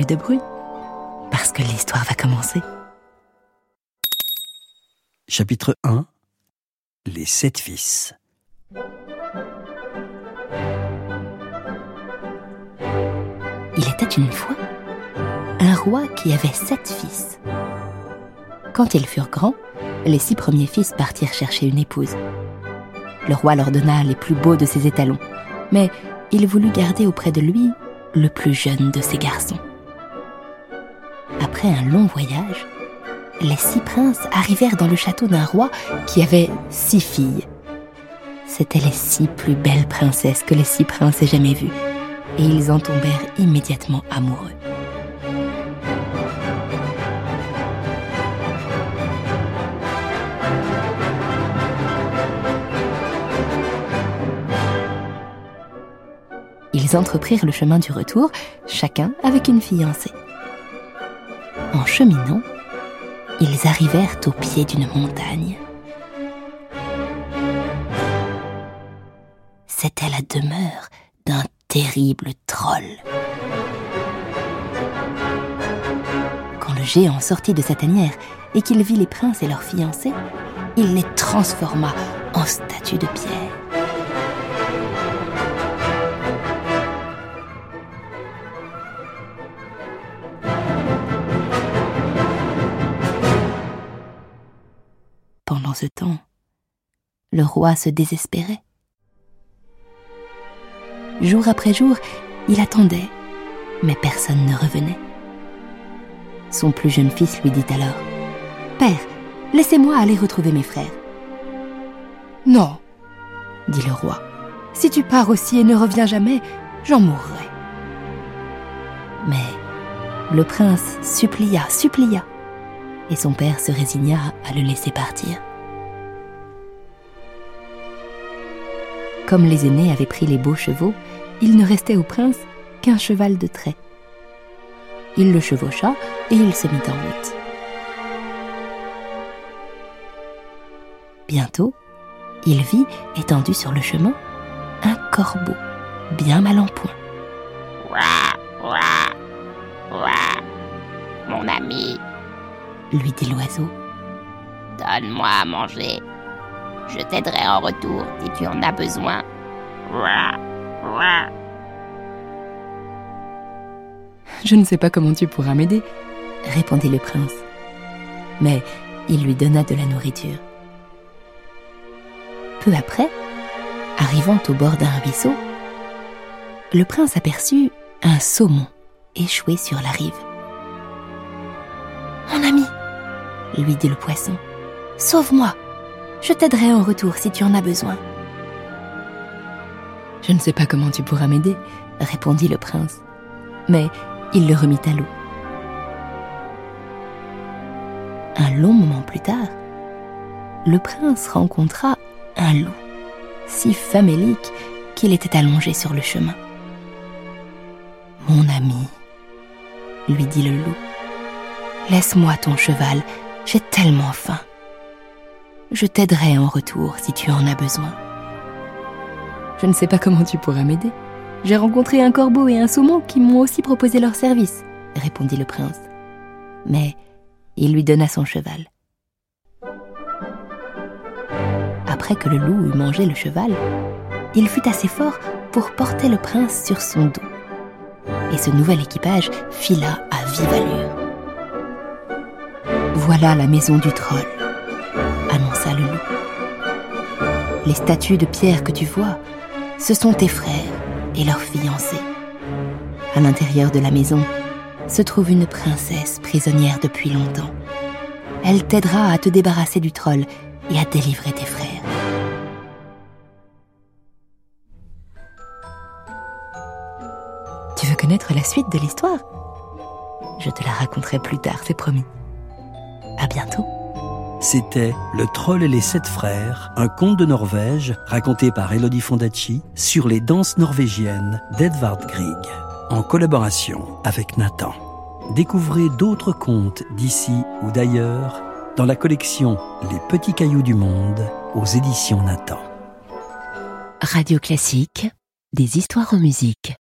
plus de bruit, parce que l'histoire va commencer. Chapitre 1 Les sept fils. Il était une fois un roi qui avait sept fils. Quand ils furent grands, les six premiers fils partirent chercher une épouse. Le roi leur donna les plus beaux de ses étalons, mais il voulut garder auprès de lui le plus jeune de ses garçons. Après un long voyage, les six princes arrivèrent dans le château d'un roi qui avait six filles. C'étaient les six plus belles princesses que les six princes aient jamais vues, et ils en tombèrent immédiatement amoureux. Ils entreprirent le chemin du retour, chacun avec une fiancée. En cheminant, ils arrivèrent au pied d'une montagne. C'était la demeure d'un terrible troll. Quand le géant sortit de sa tanière et qu'il vit les princes et leurs fiancés, il les transforma en statues de pierre. Ce temps, le roi se désespérait. Jour après jour, il attendait, mais personne ne revenait. Son plus jeune fils lui dit alors Père, laissez-moi aller retrouver mes frères. Non, dit le roi. Si tu pars aussi et ne reviens jamais, j'en mourrai. Mais le prince supplia, supplia, et son père se résigna à le laisser partir. Comme les aînés avaient pris les beaux chevaux, il ne restait au prince qu'un cheval de trait. Il le chevaucha et il se mit en route. Bientôt, il vit, étendu sur le chemin, un corbeau, bien mal en point. Ouah, ouah, ouah. Mon ami, Lui dit l'oiseau. donne-moi à manger. Je t'aiderai en retour si tu en as besoin. Je ne sais pas comment tu pourras m'aider, répondit le prince. Mais il lui donna de la nourriture. Peu après, arrivant au bord d'un ruisseau, le prince aperçut un saumon échoué sur la rive. Mon ami, lui dit le poisson, sauve-moi. Je t'aiderai en retour si tu en as besoin. Je ne sais pas comment tu pourras m'aider, répondit le prince. Mais il le remit à l'eau. Un long moment plus tard, le prince rencontra un loup, si famélique qu'il était allongé sur le chemin. Mon ami, lui dit le loup, laisse-moi ton cheval, j'ai tellement faim. Je t'aiderai en retour si tu en as besoin. Je ne sais pas comment tu pourras m'aider. J'ai rencontré un corbeau et un saumon qui m'ont aussi proposé leur service, répondit le prince. Mais il lui donna son cheval. Après que le loup eut mangé le cheval, il fut assez fort pour porter le prince sur son dos. Et ce nouvel équipage fila à vive allure. Voilà la maison du troll, Les statues de pierre que tu vois, ce sont tes frères et leurs fiancés. À l'intérieur de la maison se trouve une princesse prisonnière depuis longtemps. Elle t'aidera à te débarrasser du troll et à délivrer tes frères. Tu veux connaître la suite de l'histoire? Je te la raconterai plus tard, c'est promis. À bientôt. C'était Le Troll et les Sept Frères, un conte de Norvège raconté par Elodie Fondacci sur les danses norvégiennes d'Edvard Grieg, en collaboration avec Nathan. Découvrez d'autres contes d'ici ou d'ailleurs dans la collection Les Petits Cailloux du Monde aux éditions Nathan. Radio Classique, des histoires en musique.